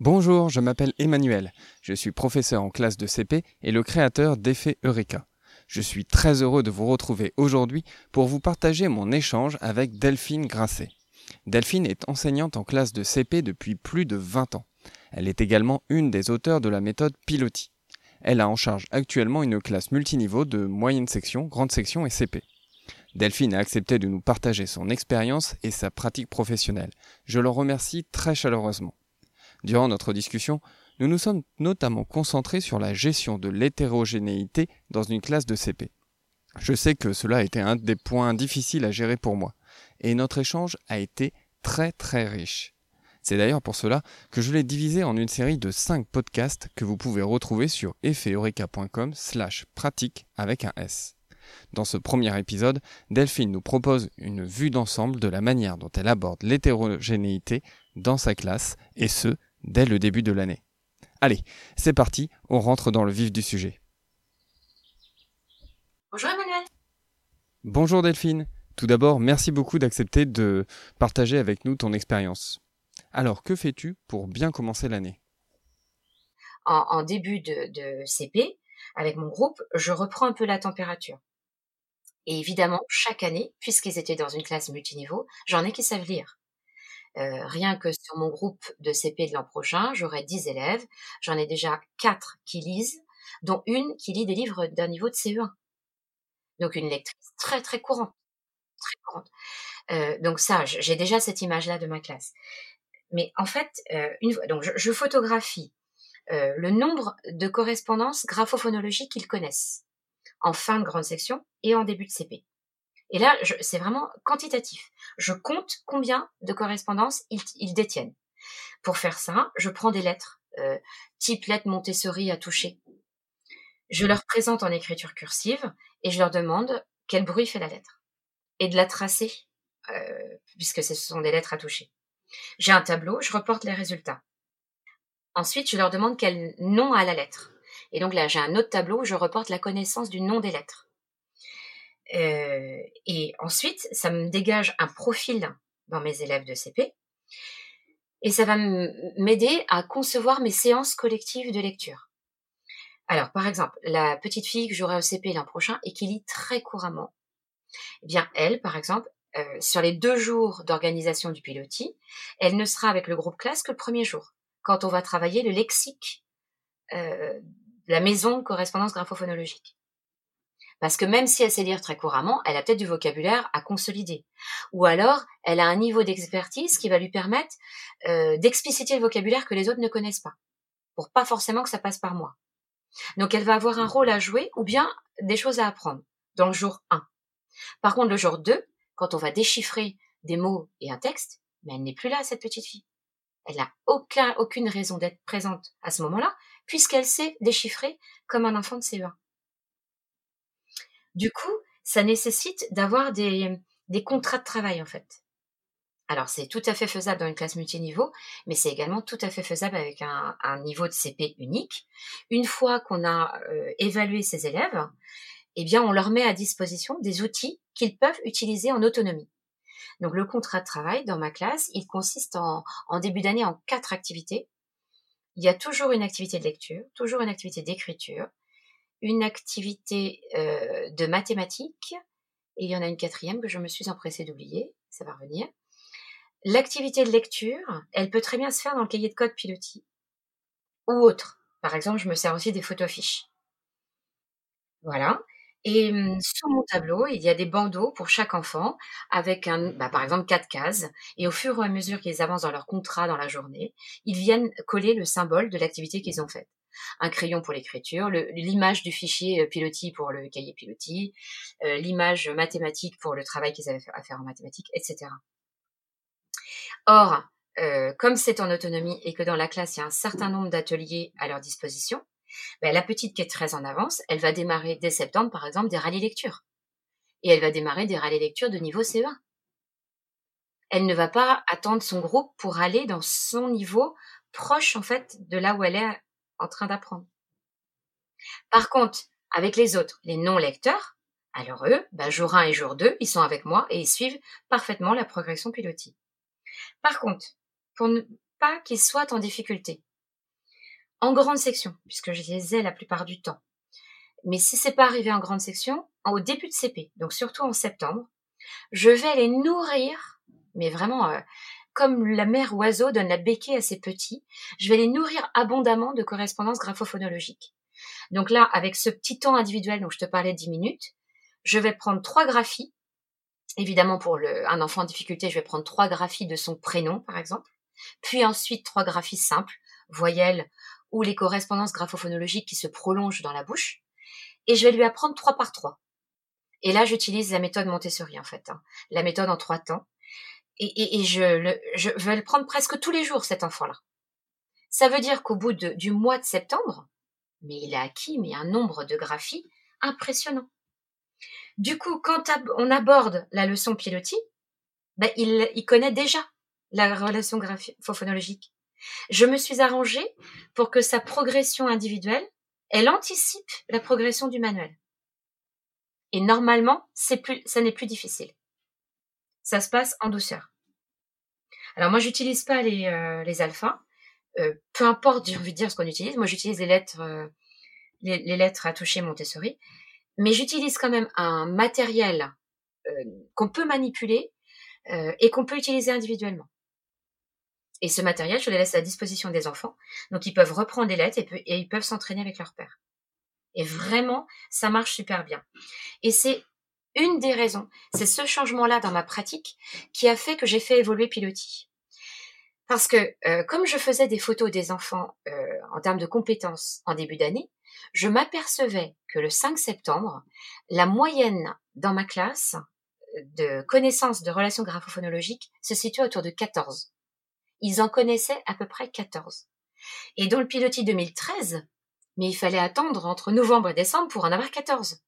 Bonjour, je m'appelle Emmanuel. Je suis professeur en classe de CP et le créateur d'Effet Eureka. Je suis très heureux de vous retrouver aujourd'hui pour vous partager mon échange avec Delphine Grasset. Delphine est enseignante en classe de CP depuis plus de 20 ans. Elle est également une des auteurs de la méthode Piloti. Elle a en charge actuellement une classe multiniveau de moyenne section, grande section et CP. Delphine a accepté de nous partager son expérience et sa pratique professionnelle. Je le remercie très chaleureusement. Durant notre discussion, nous nous sommes notamment concentrés sur la gestion de l'hétérogénéité dans une classe de CP. Je sais que cela a été un des points difficiles à gérer pour moi, et notre échange a été très très riche. C'est d'ailleurs pour cela que je l'ai divisé en une série de 5 podcasts que vous pouvez retrouver sur effeureka.com slash pratique avec un S. Dans ce premier épisode, Delphine nous propose une vue d'ensemble de la manière dont elle aborde l'hétérogénéité dans sa classe, et ce, dès le début de l'année. Allez, c'est parti, on rentre dans le vif du sujet. Bonjour Emmanuel. Bonjour Delphine. Tout d'abord, merci beaucoup d'accepter de partager avec nous ton expérience. Alors, que fais-tu pour bien commencer l'année? En, début de, de CP, avec mon groupe, je reprends un peu la température. Et évidemment, chaque année, puisqu'ils étaient dans une classe multiniveau, j'en ai qui savent lire. Euh, rien que sur mon groupe de CP de l'an prochain, j'aurai 10 élèves. J'en ai déjà 4 qui lisent, dont une qui lit des livres d'un niveau de CE1. Donc une lectrice très très courante. Euh, donc ça, j'ai déjà cette image-là de ma classe. Mais en fait, euh, une, donc je, je photographie euh, le nombre de correspondances graphophonologiques qu'ils connaissent en fin de grande section et en début de CP. Et là, c'est vraiment quantitatif. Je compte combien de correspondances ils, détiennent. Pour faire ça, je prends des lettres, euh, type lettre Montessori à toucher. Je leur présente en écriture cursive et je leur demande quel bruit fait la lettre. Et de la tracer, euh, puisque ce sont des lettres à toucher. J'ai un tableau, je reporte les résultats. Ensuite, je leur demande quel nom a la lettre. Et donc là, j'ai un autre tableau où je reporte la connaissance du nom des lettres. Euh, et ensuite, ça me dégage un profil dans mes élèves de CP. Et ça va m'aider à concevoir mes séances collectives de lecture. Alors, par exemple, la petite fille que j'aurai au CP l'an prochain et qui lit très couramment, eh bien, elle, par exemple, euh, sur les deux jours d'organisation du pilotis, elle ne sera avec le groupe classe que le premier jour, quand on va travailler le lexique, euh, la maison correspondance graphophonologique. Parce que même si elle sait lire très couramment, elle a peut-être du vocabulaire à consolider. Ou alors, elle a un niveau d'expertise qui va lui permettre euh, d'expliciter le vocabulaire que les autres ne connaissent pas. Pour pas forcément que ça passe par moi. Donc elle va avoir un rôle à jouer ou bien des choses à apprendre dans le jour 1. Par contre, le jour 2, quand on va déchiffrer des mots et un texte, mais elle n'est plus là, cette petite fille. Elle n'a aucun, aucune raison d'être présente à ce moment-là, puisqu'elle sait déchiffrer comme un enfant de CE1. Du coup, ça nécessite d'avoir des, contrats de travail en fait. Alors c'est tout à fait faisable dans une classe multiniveau, mais c'est également tout à fait faisable avec un, niveau de CP unique. Une fois qu'on a euh, évalué ces élèves, eh bien on leur met à disposition des outils qu'ils peuvent utiliser en autonomie. Donc le contrat de travail dans ma classe, il consiste en début d'année en quatre activités. Il y a toujours une activité de lecture, toujours une activité d'écriture, une activité euh, de mathématiques, et il y en a une quatrième que je me suis empressée d'oublier, ça va revenir. L'activité de lecture, elle peut très bien se faire dans le cahier de code Piloti ou autre. Par exemple, je me sers aussi des photofiches. Voilà. Et hum, sur mon tableau, il y a des bandeaux pour chaque enfant avec un, bah, par exemple quatre cases. Et au fur et à mesure qu'ils avancent dans leur contrat dans la journée, ils viennent coller le symbole de l'activité qu'ils ont faite un crayon pour l'écriture, l'image du fichier euh, pilotis pour le cahier pilotis, euh, l'image mathématique pour le travail qu'ils avaient à faire en mathématiques, etc. Or, euh, comme c'est en autonomie et que dans la classe, il y a un certain nombre d'ateliers à leur disposition, ben, la petite qui est très en avance, elle va démarrer dès septembre, par exemple, des rallyes lecture. Et elle va démarrer des rallyes lecture de niveau CE1. Elle ne va pas attendre son groupe pour aller dans son niveau proche, en fait, de là où elle est en train d'apprendre. Par contre, avec les autres, les non-lecteurs, alors eux, ben, jour 1 et jour 2, ils sont avec moi et ils suivent parfaitement la progression pilotis. Par contre, pour pas qu'ils soient en difficulté. En grande section, puisque je les ai la plupart du temps. Mais si c'est pas arrivé en grande section, au début de CP, donc surtout en septembre, je vais les nourrir, mais vraiment euh, comme la mère oiseau donne la béquille à ses petits, je vais les nourrir abondamment de correspondances graphophonologiques. Donc là, avec ce petit temps individuel dont je te parlais 10 minutes, je vais prendre trois graphies. Évidemment, pour un enfant en difficulté, je vais prendre trois graphies de son prénom, par exemple. Puis ensuite, trois graphies simples, voyelles ou les correspondances graphophonologiques qui se prolongent dans la bouche. Et je vais lui apprendre trois par trois. Et là, j'utilise la méthode Montessori, en fait. Hein. La méthode en trois temps. Et, je, le, vais le prendre presque tous les jours, cet enfant-là. Ça veut dire qu'au bout du mois de septembre, mais il a acquis un nombre de graphies impressionnant. Du coup, quand on aborde la leçon pilotis, ben il, il connaît déjà la relation graphophonologique. Je me suis arrangée pour que sa progression individuelle, elle anticipe la progression du manuel. Et normalement, c'est plus, ça n'est plus difficile. Ça se passe en douceur. Alors moi, j'utilise pas les, euh, alphas. Euh, peu importe, j'ai envie de dire ce qu'on utilise. Moi, j'utilise les lettres, euh, les, lettres à toucher Montessori, mais j'utilise quand même un matériel qu'on peut manipuler et qu'on peut utiliser individuellement. Et ce matériel, je le laisse à disposition des enfants. Donc, ils peuvent reprendre des lettres et, ils peuvent s'entraîner avec leur père. Et vraiment, ça marche super bien. Et c'est une des raisons, c'est ce changement-là dans ma pratique qui a fait que j'ai fait évoluer Piloti. Parce que euh, comme je faisais des photos des enfants euh, en termes de compétences en début d'année, je m'apercevais que le 5 septembre, la moyenne dans ma classe de connaissances de relations graphophonologiques se situait autour de 14 ils en connaissaient à peu près 14. Et dans le pilotis 2013, mais il fallait attendre entre novembre et décembre pour en avoir 14.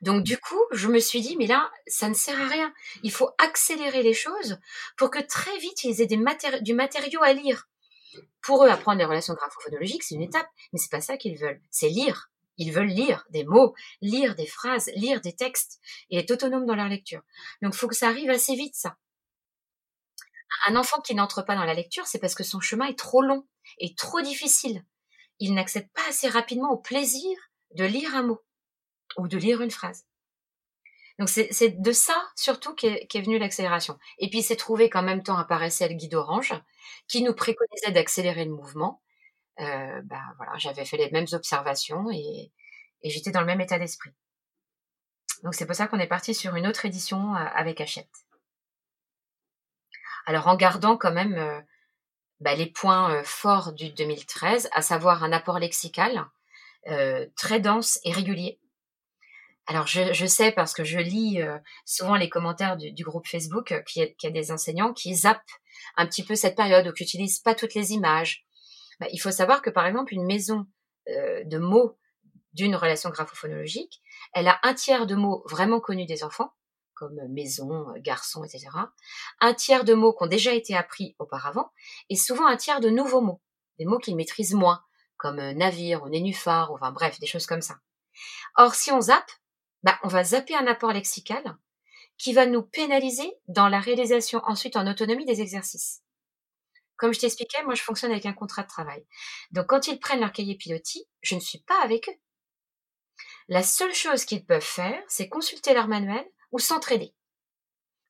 Donc du coup, je me suis dit, mais là, ça ne sert à rien. Il faut accélérer les choses pour que très vite, ils aient du matériau à lire. Pour eux, apprendre les relations graphophonologiques, c'est une étape, mais c'est pas ça qu'ils veulent. C'est lire. Ils veulent lire des mots, lire des phrases, lire des textes et être autonomes dans leur lecture. Donc, faut que ça arrive assez vite, ça. Un enfant qui n'entre pas dans la lecture, c'est parce que son chemin est trop long et trop difficile. Il n'accède pas assez rapidement au plaisir de lire un mot ou de lire une phrase. Donc c'est de ça surtout qu'est est venue l'accélération. Et puis c'est trouvé qu'en même temps apparaissait le guide orange qui nous préconisait d'accélérer le mouvement. Euh, ben voilà, j'avais fait les mêmes observations et, et j'étais dans le même état d'esprit. Donc c'est pour ça qu'on est parti sur une autre édition euh, avec Hachette. Alors en gardant quand même euh, bah, les points euh, forts du 2013, à savoir un apport lexical euh, très dense et régulier. Alors je, sais parce que je lis souvent les commentaires du, groupe Facebook qui y, a des enseignants qui zappent un petit peu cette période ou qui n'utilisent pas toutes les images. Bah, il faut savoir que par exemple une maison de mots d'une relation graphophonologique, elle a un tiers de mots vraiment connus des enfants comme maison, garçon, etc. Un tiers de mots qui ont déjà été appris auparavant, et souvent un tiers de nouveaux mots, des mots qu'ils maîtrisent moins, comme navire ou nénuphar, ou enfin bref, des choses comme ça. Or, si on zappe, bah, on va zapper un apport lexical qui va nous pénaliser dans la réalisation ensuite en autonomie des exercices. Comme je t'expliquais, moi je fonctionne avec un contrat de travail. Donc quand ils prennent leur cahier pilotis, je ne suis pas avec eux. La seule chose qu'ils peuvent faire, c'est consulter leur manuel ou s'entraider.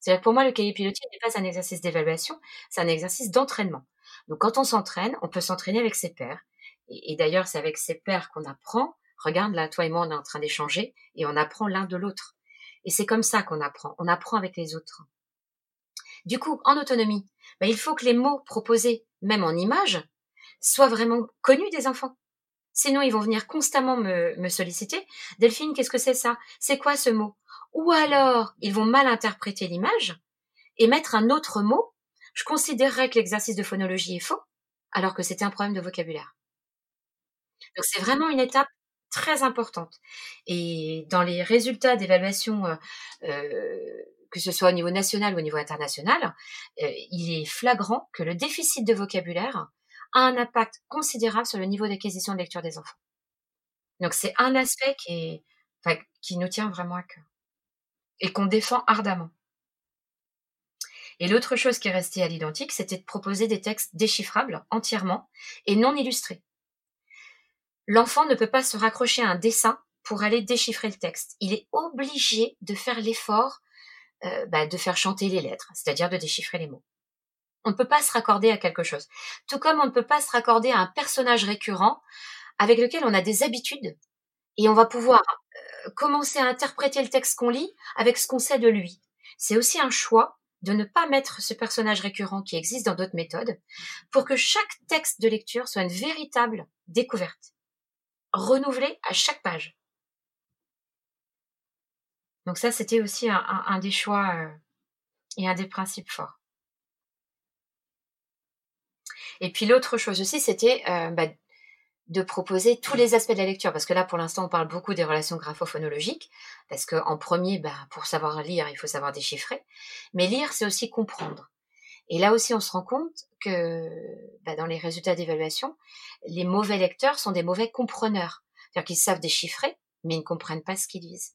C'est-à-dire pour moi, le cahier pilotis n'est pas un exercice d'évaluation, c'est un exercice d'entraînement. Donc quand on s'entraîne, on peut s'entraîner avec ses pairs. Et, d'ailleurs, c'est avec ses pairs qu'on apprend. Regarde, là, toi et moi, on est en train d'échanger et on apprend l'un de l'autre. Et c'est comme ça qu'on apprend. On apprend avec les autres. Du coup, en autonomie, ben, il faut que les mots proposés, même en images, soient vraiment connus des enfants. Sinon, ils vont venir constamment me, me solliciter. Delphine, qu'est-ce que c'est ça? C'est quoi ce mot? Ou alors ils vont mal interpréter l'image et mettre un autre mot, je considérerais que l'exercice de phonologie est faux, alors que c'était un problème de vocabulaire. Donc c'est vraiment une étape très importante. Et dans les résultats d'évaluation, euh, euh, que ce soit au niveau national ou au niveau international, euh, il est flagrant que le déficit de vocabulaire a un impact considérable sur le niveau d'acquisition de lecture des enfants. Donc c'est un aspect qui, nous tient vraiment à cœur et qu'on défend ardemment. Et l'autre chose qui est restée à l'identique, c'était de proposer des textes déchiffrables entièrement et non illustrés. L'enfant ne peut pas se raccrocher à un dessin pour aller déchiffrer le texte. Il est obligé de faire l'effort euh, bah, de faire chanter les lettres, c'est-à-dire de déchiffrer les mots. On ne peut pas se raccorder à quelque chose. Tout comme on ne peut pas se raccorder à un personnage récurrent avec lequel on a des habitudes et on va pouvoir euh, commencer à interpréter le texte qu'on lit avec ce qu'on sait de lui. C'est aussi un choix de ne pas mettre ce personnage récurrent qui existe dans d'autres méthodes pour que chaque texte de lecture soit une véritable découverte, renouvelée à chaque page. Donc ça, c'était aussi un, des choix euh, et un des principes forts. Et puis l'autre chose aussi, c'était euh, bah, de proposer tous les aspects de la lecture, parce que là, pour l'instant, on parle beaucoup des relations graphophonologiques, parce qu'en premier, bah, pour savoir lire, il faut savoir déchiffrer, mais lire, c'est aussi comprendre. Et là aussi, on se rend compte que bah, dans les résultats d'évaluation, les mauvais lecteurs sont des mauvais compreneurs, c'est-à-dire qu'ils savent déchiffrer, mais ils ne comprennent pas ce qu'ils lisent.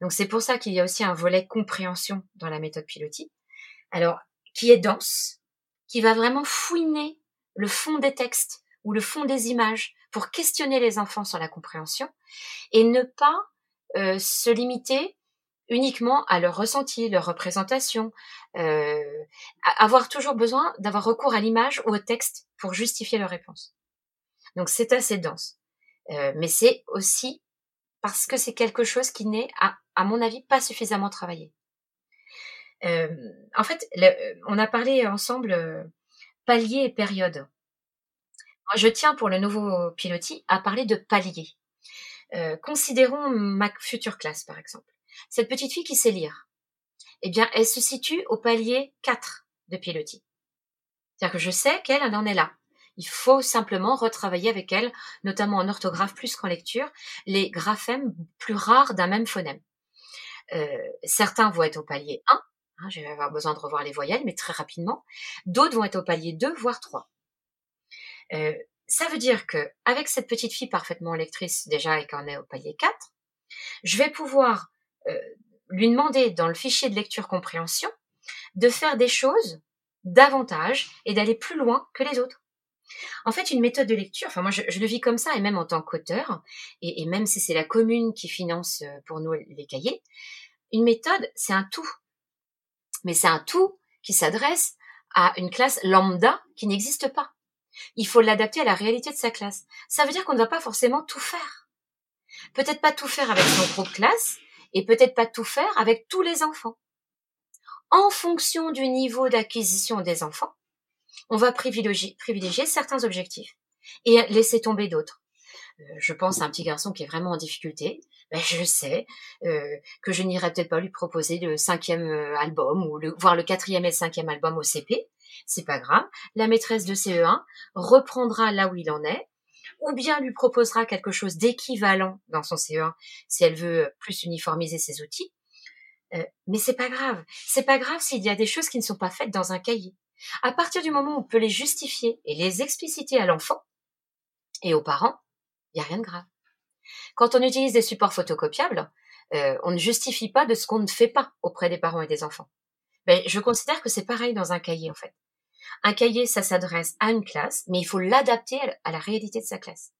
Donc c'est pour ça qu'il y a aussi un volet compréhension dans la méthode Piloti, alors qui est dense, qui va vraiment fouiner le fond des textes ou le fond des images pour questionner les enfants sur la compréhension et ne pas euh, se limiter uniquement à leur ressenti, leur représentation, euh, avoir toujours besoin d'avoir recours à l'image ou au texte pour justifier leur réponse. Donc c'est assez dense, euh, mais c'est aussi parce que c'est quelque chose qui n'est, à, mon avis, pas suffisamment travaillé. Euh, en fait, le, on a parlé ensemble euh, palier et période. Je tiens pour le nouveau pilotis à parler de palier. Euh, considérons ma future classe, par exemple. Cette petite fille qui sait lire, eh bien, elle se situe au palier 4 de pilotis. C'est-à-dire que je sais qu'elle en est là. Il faut simplement retravailler avec elle, notamment en orthographe plus qu'en lecture, les graphèmes plus rares d'un même phonème. Euh, certains vont être au palier 1, hein, je vais avoir besoin de revoir les voyelles, mais très rapidement. D'autres vont être au palier 2, voire 3. Euh, ça veut dire que avec cette petite fille parfaitement lectrice déjà et qu'on est au palier 4, je vais pouvoir lui demander dans le fichier de lecture compréhension de faire des choses davantage et d'aller plus loin que les autres. En fait, une méthode de lecture, enfin moi je, le vis comme ça, et même en tant qu'auteur, et, même si c'est la commune qui finance euh, pour nous les cahiers, une méthode, c'est un tout. Mais c'est un tout qui s'adresse à une classe lambda qui n'existe pas. Il faut l'adapter à la réalité de sa classe. Ça veut dire qu'on ne va pas forcément tout faire. Peut-être pas tout faire avec son groupe classe, et peut-être pas tout faire avec tous les enfants. En fonction du niveau d'acquisition des enfants, on va privilégier, certains objectifs et laisser tomber d'autres. Euh, je pense à un petit garçon qui est vraiment en difficulté. Ben, je sais euh, que je n'irai peut-être pas lui proposer le cinquième euh, album ou le, voire le quatrième et le cinquième album au CP. C'est pas grave. La maîtresse de CE1 reprendra là où il en est, ou bien lui proposera quelque chose d'équivalent dans son CE1 si elle veut plus uniformiser ses outils. mais c'est pas grave. C'est pas grave s'il y a des choses qui ne sont pas faites dans un cahier. À partir du moment où on peut les justifier et les expliciter à l'enfant et aux parents, il n'y a rien de grave. Quand on utilise des supports photocopiables, euh, on ne justifie pas de ce qu'on ne fait pas auprès des parents et des enfants. Mais je considère que c'est pareil dans un cahier en fait. Un cahier, ça s'adresse à une classe, mais il faut l'adapter à la réalité de sa classe.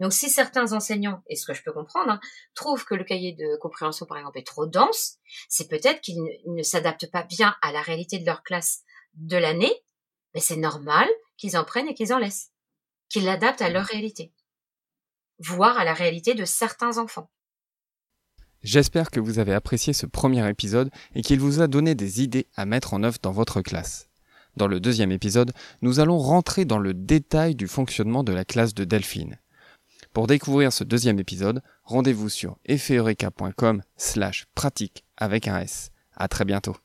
Donc si certains enseignants, et ce que je peux comprendre, hein, trouvent que le cahier de compréhension par exemple est trop dense, c'est peut-être qu'ils ne s'adaptent pas bien à la réalité de leur classe de l'année, mais c'est normal qu'ils en prennent et qu'ils en laissent, qu'ils l'adaptent à leur réalité, voire à la réalité de certains enfants. J'espère que vous avez apprécié ce premier épisode et qu'il vous a donné des idées à mettre en œuvre dans votre classe. Dans le deuxième épisode, nous allons rentrer dans le détail du fonctionnement de la classe de Delphine. Pour découvrir ce deuxième épisode, rendez-vous sur effeureka.com slash pratique avec un S. À très bientôt.